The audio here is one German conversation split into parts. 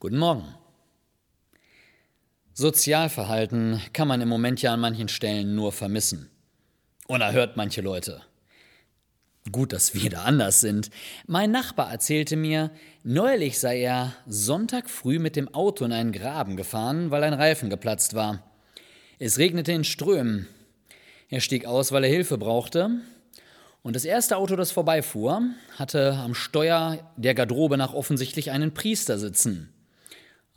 Guten Morgen. Sozialverhalten kann man im Moment ja an manchen Stellen nur vermissen. Unerhört manche Leute. Gut, dass wir da anders sind. Mein Nachbar erzählte mir, neulich sei er Sonntag früh mit dem Auto in einen Graben gefahren, weil ein Reifen geplatzt war. Es regnete in Strömen. Er stieg aus, weil er Hilfe brauchte, und das erste Auto, das vorbeifuhr, hatte am Steuer der Garderobe nach offensichtlich einen Priester sitzen.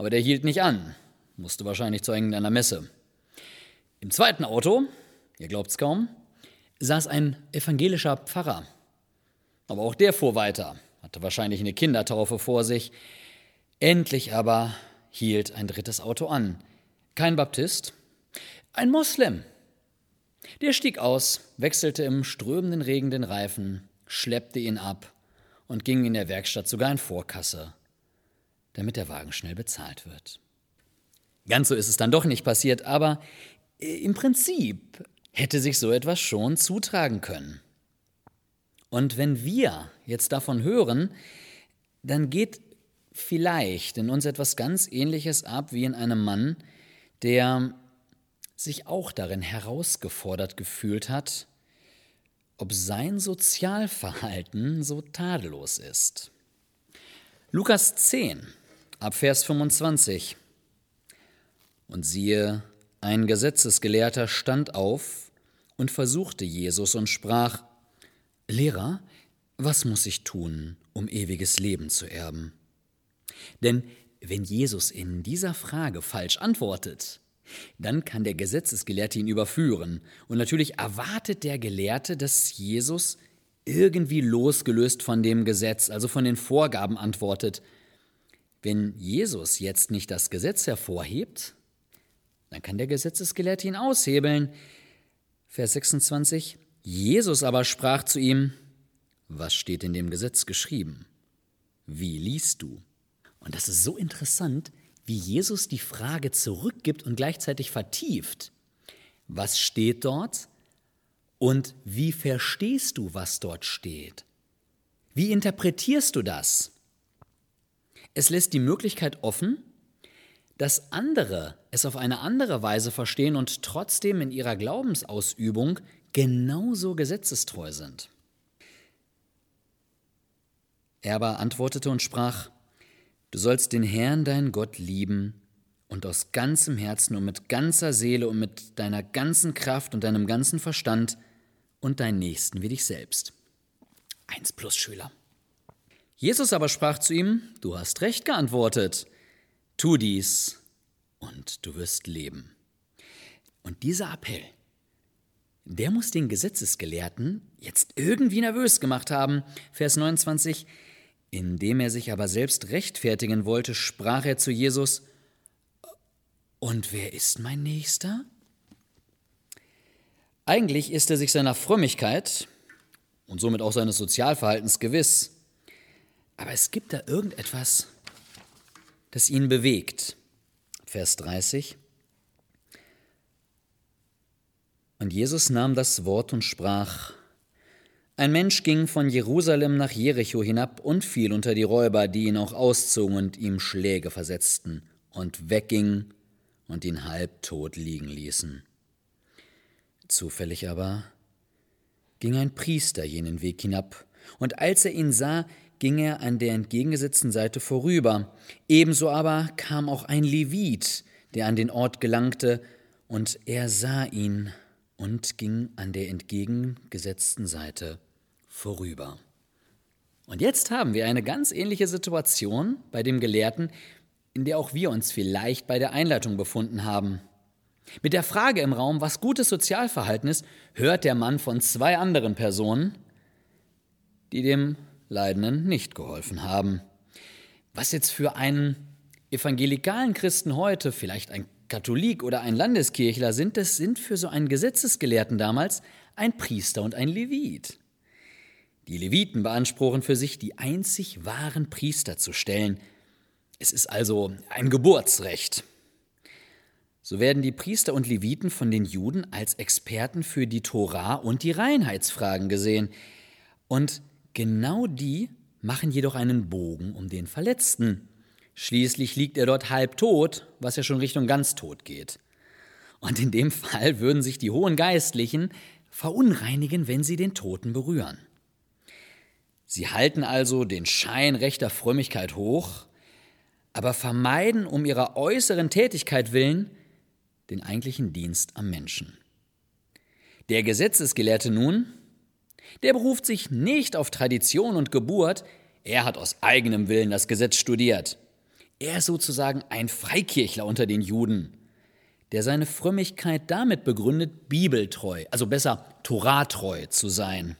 Aber der hielt nicht an, musste wahrscheinlich zu irgendeiner Messe. Im zweiten Auto, ihr glaubt's kaum, saß ein evangelischer Pfarrer. Aber auch der fuhr weiter, hatte wahrscheinlich eine Kindertaufe vor sich. Endlich aber hielt ein drittes Auto an. Kein Baptist, ein Moslem. Der stieg aus, wechselte im strömenden Regen den Reifen, schleppte ihn ab und ging in der Werkstatt sogar in Vorkasse, damit der Wagen schnell bezahlt wird. Ganz so ist es dann doch nicht passiert, aber äh, im Prinzip hätte sich so etwas schon zutragen können. Und wenn wir jetzt davon hören, dann geht vielleicht in uns etwas ganz Ähnliches ab wie in einem Mann, der sich auch darin herausgefordert gefühlt hat, ob sein Sozialverhalten so tadellos ist. Lukas 10, ab Vers 25. Und siehe, ein Gesetzesgelehrter stand auf und versuchte Jesus und sprach, Lehrer, was muss ich tun, um ewiges Leben zu erben? Denn wenn Jesus in dieser Frage falsch antwortet, dann kann der Gesetzesgelehrte ihn überführen. Und natürlich erwartet der Gelehrte, dass Jesus irgendwie losgelöst von dem Gesetz, also von den Vorgaben antwortet. Wenn Jesus jetzt nicht das Gesetz hervorhebt, dann kann der Gesetzesgelehrte ihn aushebeln. Vers 26. Jesus aber sprach zu ihm, was steht in dem Gesetz geschrieben? Wie liest du? Und das ist so interessant, wie Jesus die Frage zurückgibt und gleichzeitig vertieft. Was steht dort und wie verstehst du, was dort steht? Wie interpretierst du das? Es lässt die Möglichkeit offen, dass andere es auf eine andere Weise verstehen und trotzdem in ihrer Glaubensausübung genauso gesetzestreu sind. Er aber antwortete und sprach, Du sollst den Herrn, deinen Gott, lieben und aus ganzem Herzen und mit ganzer Seele und mit deiner ganzen Kraft und deinem ganzen Verstand und deinen Nächsten wie dich selbst. Eins plus Schüler. Jesus aber sprach zu ihm, Du hast recht geantwortet, tu dies und du wirst leben. Und dieser Appell, der muss den Gesetzesgelehrten jetzt irgendwie nervös gemacht haben. Vers 29, indem er sich aber selbst rechtfertigen wollte, sprach er zu Jesus, Und wer ist mein Nächster? Eigentlich ist er sich seiner Frömmigkeit und somit auch seines Sozialverhaltens gewiss, aber es gibt da irgendetwas, das ihn bewegt. Vers 30. Und Jesus nahm das Wort und sprach, ein Mensch ging von Jerusalem nach Jericho hinab und fiel unter die Räuber, die ihn auch auszogen und ihm Schläge versetzten und weggingen und ihn halbtot liegen ließen. Zufällig aber ging ein Priester jenen Weg hinab, und als er ihn sah, ging er an der entgegengesetzten Seite vorüber. Ebenso aber kam auch ein Levit, der an den Ort gelangte, und er sah ihn und ging an der entgegengesetzten Seite vorüber. Und jetzt haben wir eine ganz ähnliche Situation bei dem Gelehrten, in der auch wir uns vielleicht bei der Einleitung befunden haben. Mit der Frage im Raum, was gutes Sozialverhalten ist, hört der Mann von zwei anderen Personen, die dem Leidenden nicht geholfen haben. Was jetzt für einen evangelikalen Christen heute, vielleicht ein Katholik oder ein Landeskirchler sind, das sind für so einen Gesetzesgelehrten damals ein Priester und ein Levit. Die Leviten beanspruchen für sich, die einzig wahren Priester zu stellen. Es ist also ein Geburtsrecht. So werden die Priester und Leviten von den Juden als Experten für die Tora und die Reinheitsfragen gesehen. Und genau die machen jedoch einen Bogen um den Verletzten. Schließlich liegt er dort halb tot, was ja schon Richtung ganz tot geht. Und in dem Fall würden sich die hohen Geistlichen verunreinigen, wenn sie den Toten berühren. Sie halten also den Schein rechter Frömmigkeit hoch, aber vermeiden um ihrer äußeren Tätigkeit willen den eigentlichen Dienst am Menschen. Der Gesetzesgelehrte nun, der beruft sich nicht auf Tradition und Geburt, er hat aus eigenem Willen das Gesetz studiert. Er ist sozusagen ein Freikirchler unter den Juden, der seine Frömmigkeit damit begründet, bibeltreu, also besser toratreu zu sein.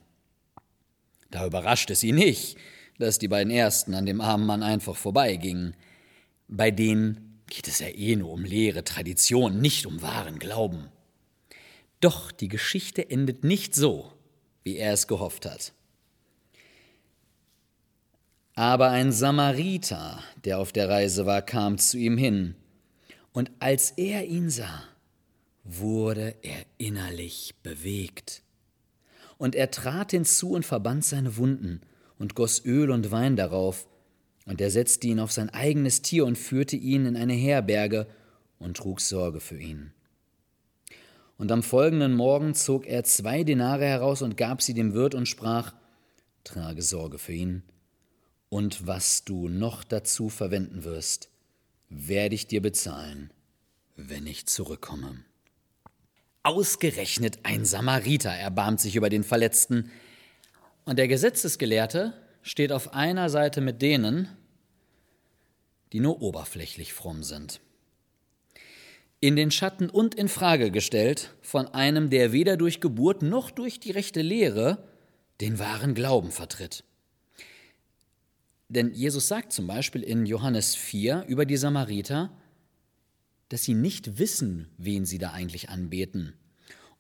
Da überrascht es ihn nicht, dass die beiden Ersten an dem armen Mann einfach vorbeigingen. Bei denen geht es ja eh nur um leere Tradition, nicht um wahren Glauben. Doch die Geschichte endet nicht so, wie er es gehofft hat. Aber ein Samariter, der auf der Reise war, kam zu ihm hin, und als er ihn sah, wurde er innerlich bewegt. Und er trat hinzu und verband seine Wunden und goss Öl und Wein darauf, und er setzte ihn auf sein eigenes Tier und führte ihn in eine Herberge und trug Sorge für ihn. Und am folgenden Morgen zog er zwei Denare heraus und gab sie dem Wirt und sprach, Trage Sorge für ihn, und was du noch dazu verwenden wirst, werde ich dir bezahlen, wenn ich zurückkomme. Ausgerechnet ein Samariter erbarmt sich über den Verletzten, und der Gesetzesgelehrte steht auf einer Seite mit denen, die nur oberflächlich fromm sind. In den Schatten und in Frage gestellt von einem, der weder durch Geburt noch durch die rechte Lehre den wahren Glauben vertritt. Denn Jesus sagt zum Beispiel in Johannes 4 über die Samariter, dass sie nicht wissen, wen sie da eigentlich anbeten.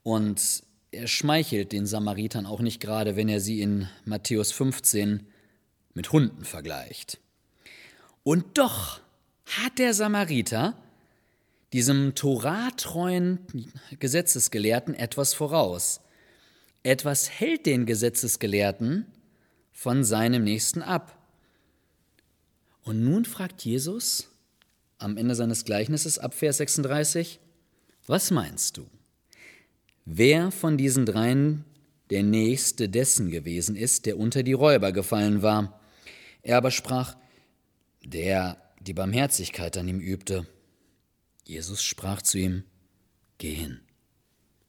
Und er schmeichelt den Samaritern auch nicht gerade, wenn er sie in Matthäus 15 mit Hunden vergleicht. Und doch hat der Samariter diesem toratreuen Gesetzesgelehrten etwas voraus. Etwas hält den Gesetzesgelehrten von seinem Nächsten ab. Und nun fragt Jesus am Ende seines Gleichnisses ab Vers 36, was meinst du? Wer von diesen dreien der Nächste dessen gewesen ist, der unter die Räuber gefallen war? Er aber sprach, der die Barmherzigkeit an ihm übte. Jesus sprach zu ihm, Geh hin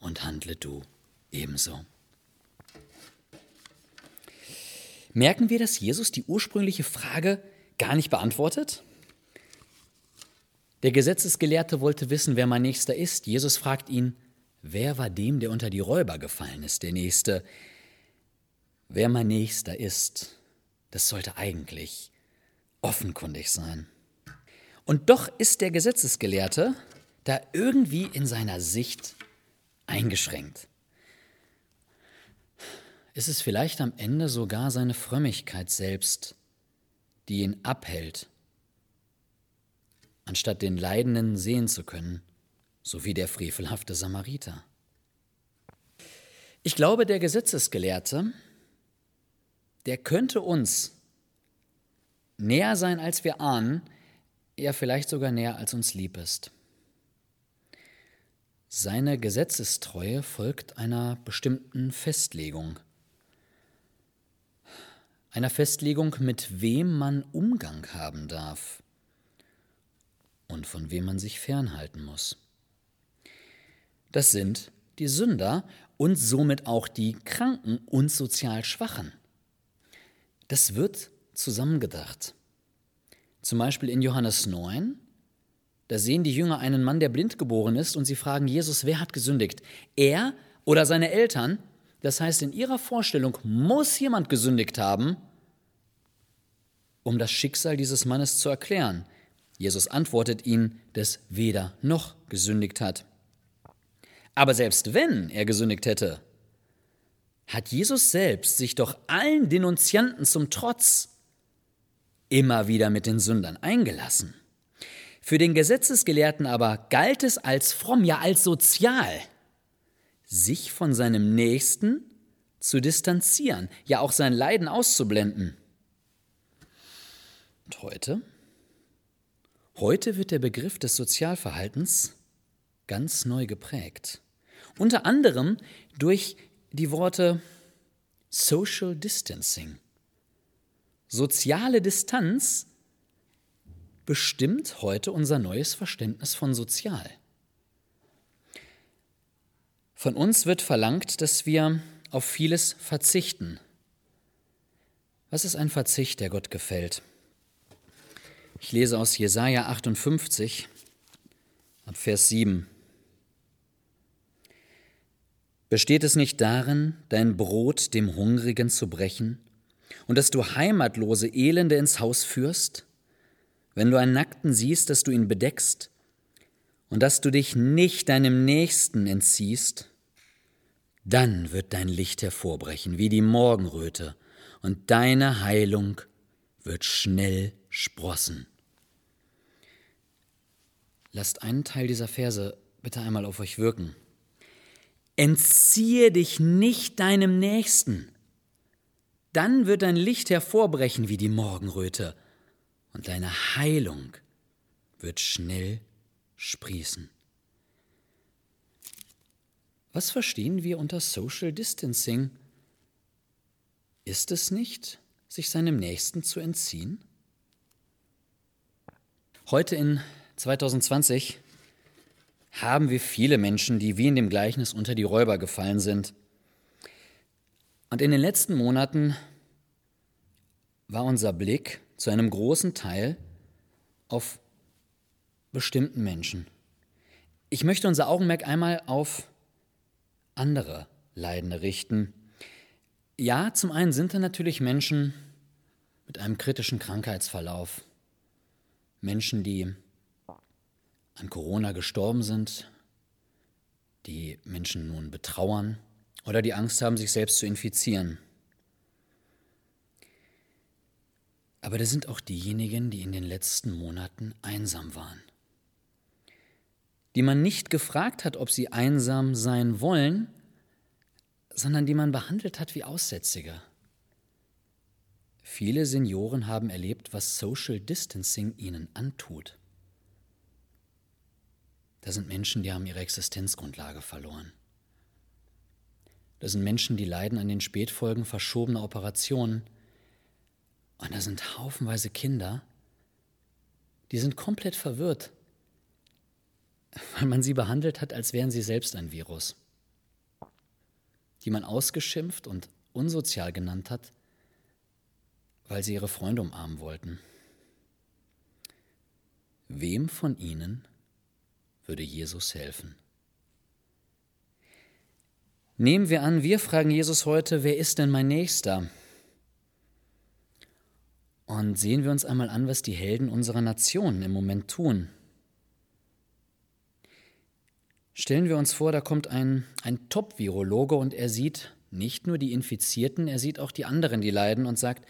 und handle du ebenso. Merken wir, dass Jesus die ursprüngliche Frage gar nicht beantwortet? Der Gesetzesgelehrte wollte wissen, wer mein Nächster ist. Jesus fragt ihn, wer war dem, der unter die Räuber gefallen ist, der Nächste? Wer mein Nächster ist, das sollte eigentlich offenkundig sein. Und doch ist der Gesetzesgelehrte da irgendwie in seiner Sicht eingeschränkt. Ist es vielleicht am Ende sogar seine Frömmigkeit selbst, die ihn abhält, anstatt den Leidenden sehen zu können, so wie der frevelhafte Samariter. Ich glaube, der Gesetzesgelehrte, der könnte uns näher sein, als wir ahnen, ja vielleicht sogar näher, als uns lieb ist. Seine Gesetzestreue folgt einer bestimmten Festlegung – einer Festlegung, mit wem man Umgang haben darf und von wem man sich fernhalten muss. Das sind die Sünder und somit auch die Kranken und sozial Schwachen. Das wird zusammengedacht. Zum Beispiel in Johannes 9, da sehen die Jünger einen Mann, der blind geboren ist, und sie fragen Jesus, wer hat gesündigt? Er oder seine Eltern? Das heißt, in ihrer Vorstellung muss jemand gesündigt haben, um das Schicksal dieses Mannes zu erklären. Jesus antwortet ihnen, dass weder noch gesündigt hat. Aber selbst wenn er gesündigt hätte, hat Jesus selbst sich doch allen Denunzianten zum Trotz immer wieder mit den Sündern eingelassen. Für den Gesetzesgelehrten aber galt es als fromm, ja als sozial, sich von seinem Nächsten zu distanzieren, ja auch sein Leiden auszublenden. Und heute? Heute wird der Begriff des Sozialverhaltens ganz neu geprägt. Unter anderem durch die Worte Social Distancing. Soziale Distanz bestimmt heute unser neues Verständnis von sozial. Von uns wird verlangt, dass wir auf vieles verzichten. Was ist ein Verzicht, der Gott gefällt? Ich lese aus Jesaja 58 ab Vers 7. Besteht es nicht darin, dein Brot dem Hungrigen zu brechen und dass du heimatlose Elende ins Haus führst? Wenn du einen Nackten siehst, dass du ihn bedeckst und dass du dich nicht deinem Nächsten entziehst, dann wird dein Licht hervorbrechen wie die Morgenröte und deine Heilung wird schnell sprossen. Lasst einen Teil dieser Verse bitte einmal auf euch wirken. Entziehe dich nicht deinem Nächsten. Dann wird dein Licht hervorbrechen wie die Morgenröte und deine Heilung wird schnell sprießen. Was verstehen wir unter Social Distancing? Ist es nicht, sich seinem Nächsten zu entziehen? Heute in 2020 haben wir viele Menschen, die wie in dem Gleichnis unter die Räuber gefallen sind. Und in den letzten Monaten war unser Blick zu einem großen Teil auf bestimmten Menschen. Ich möchte unser Augenmerk einmal auf andere Leidende richten. Ja, zum einen sind da natürlich Menschen mit einem kritischen Krankheitsverlauf, Menschen, die an Corona gestorben sind, die Menschen nun betrauern oder die Angst haben, sich selbst zu infizieren. Aber da sind auch diejenigen, die in den letzten Monaten einsam waren, die man nicht gefragt hat, ob sie einsam sein wollen, sondern die man behandelt hat wie Aussätzige. Viele Senioren haben erlebt, was Social Distancing ihnen antut. Da sind Menschen, die haben ihre Existenzgrundlage verloren. Das sind Menschen, die leiden an den Spätfolgen verschobener Operationen. Und da sind haufenweise Kinder, die sind komplett verwirrt, weil man sie behandelt hat, als wären sie selbst ein Virus, die man ausgeschimpft und unsozial genannt hat, weil sie ihre Freunde umarmen wollten. Wem von ihnen würde Jesus helfen. Nehmen wir an, wir fragen Jesus heute, wer ist denn mein Nächster? Und sehen wir uns einmal an, was die Helden unserer Nation im Moment tun. Stellen wir uns vor, da kommt ein, ein Top-Virologe und er sieht nicht nur die Infizierten, er sieht auch die anderen, die leiden und sagt,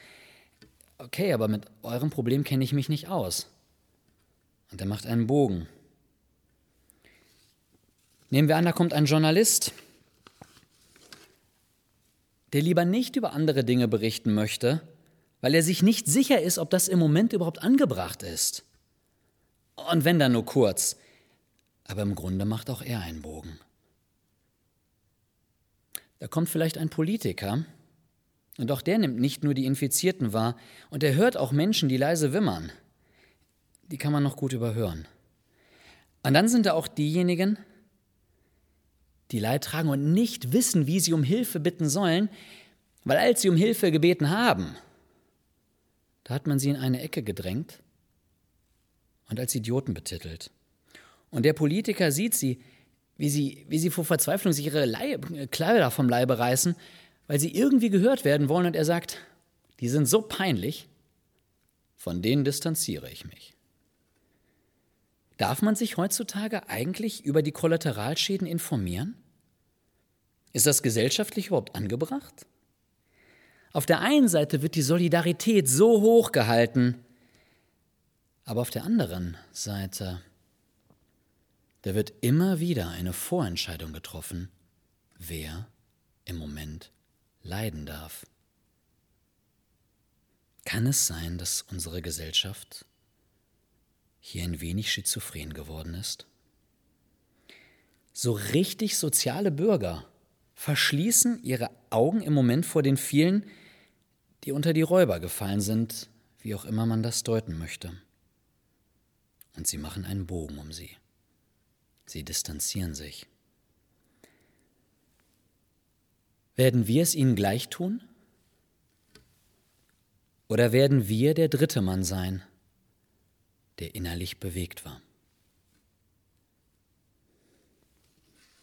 okay, aber mit eurem Problem kenne ich mich nicht aus. Und er macht einen Bogen. Nehmen wir an, da kommt ein Journalist, der lieber nicht über andere Dinge berichten möchte, weil er sich nicht sicher ist, ob das im Moment überhaupt angebracht ist. Und wenn dann nur kurz. Aber im Grunde macht auch er einen Bogen. Da kommt vielleicht ein Politiker, und auch der nimmt nicht nur die Infizierten wahr, und er hört auch Menschen, die leise wimmern. Die kann man noch gut überhören. Und dann sind da auch diejenigen, die Leid tragen und nicht wissen, wie sie um Hilfe bitten sollen, weil als sie um Hilfe gebeten haben, da hat man sie in eine Ecke gedrängt und als Idioten betitelt. Und der Politiker sieht sie, wie sie, wie sie vor Verzweiflung sich ihre Leib, Kleider vom Leibe reißen, weil sie irgendwie gehört werden wollen und er sagt, die sind so peinlich, von denen distanziere ich mich. Darf man sich heutzutage eigentlich über die Kollateralschäden informieren? Ist das gesellschaftlich überhaupt angebracht? Auf der einen Seite wird die Solidarität so hoch gehalten, aber auf der anderen Seite, da wird immer wieder eine Vorentscheidung getroffen, wer im Moment leiden darf. Kann es sein, dass unsere Gesellschaft hier ein wenig schizophren geworden ist. So richtig soziale Bürger verschließen ihre Augen im Moment vor den vielen, die unter die Räuber gefallen sind, wie auch immer man das deuten möchte. Und sie machen einen Bogen um sie. Sie distanzieren sich. Werden wir es ihnen gleich tun? Oder werden wir der dritte Mann sein, der innerlich bewegt war?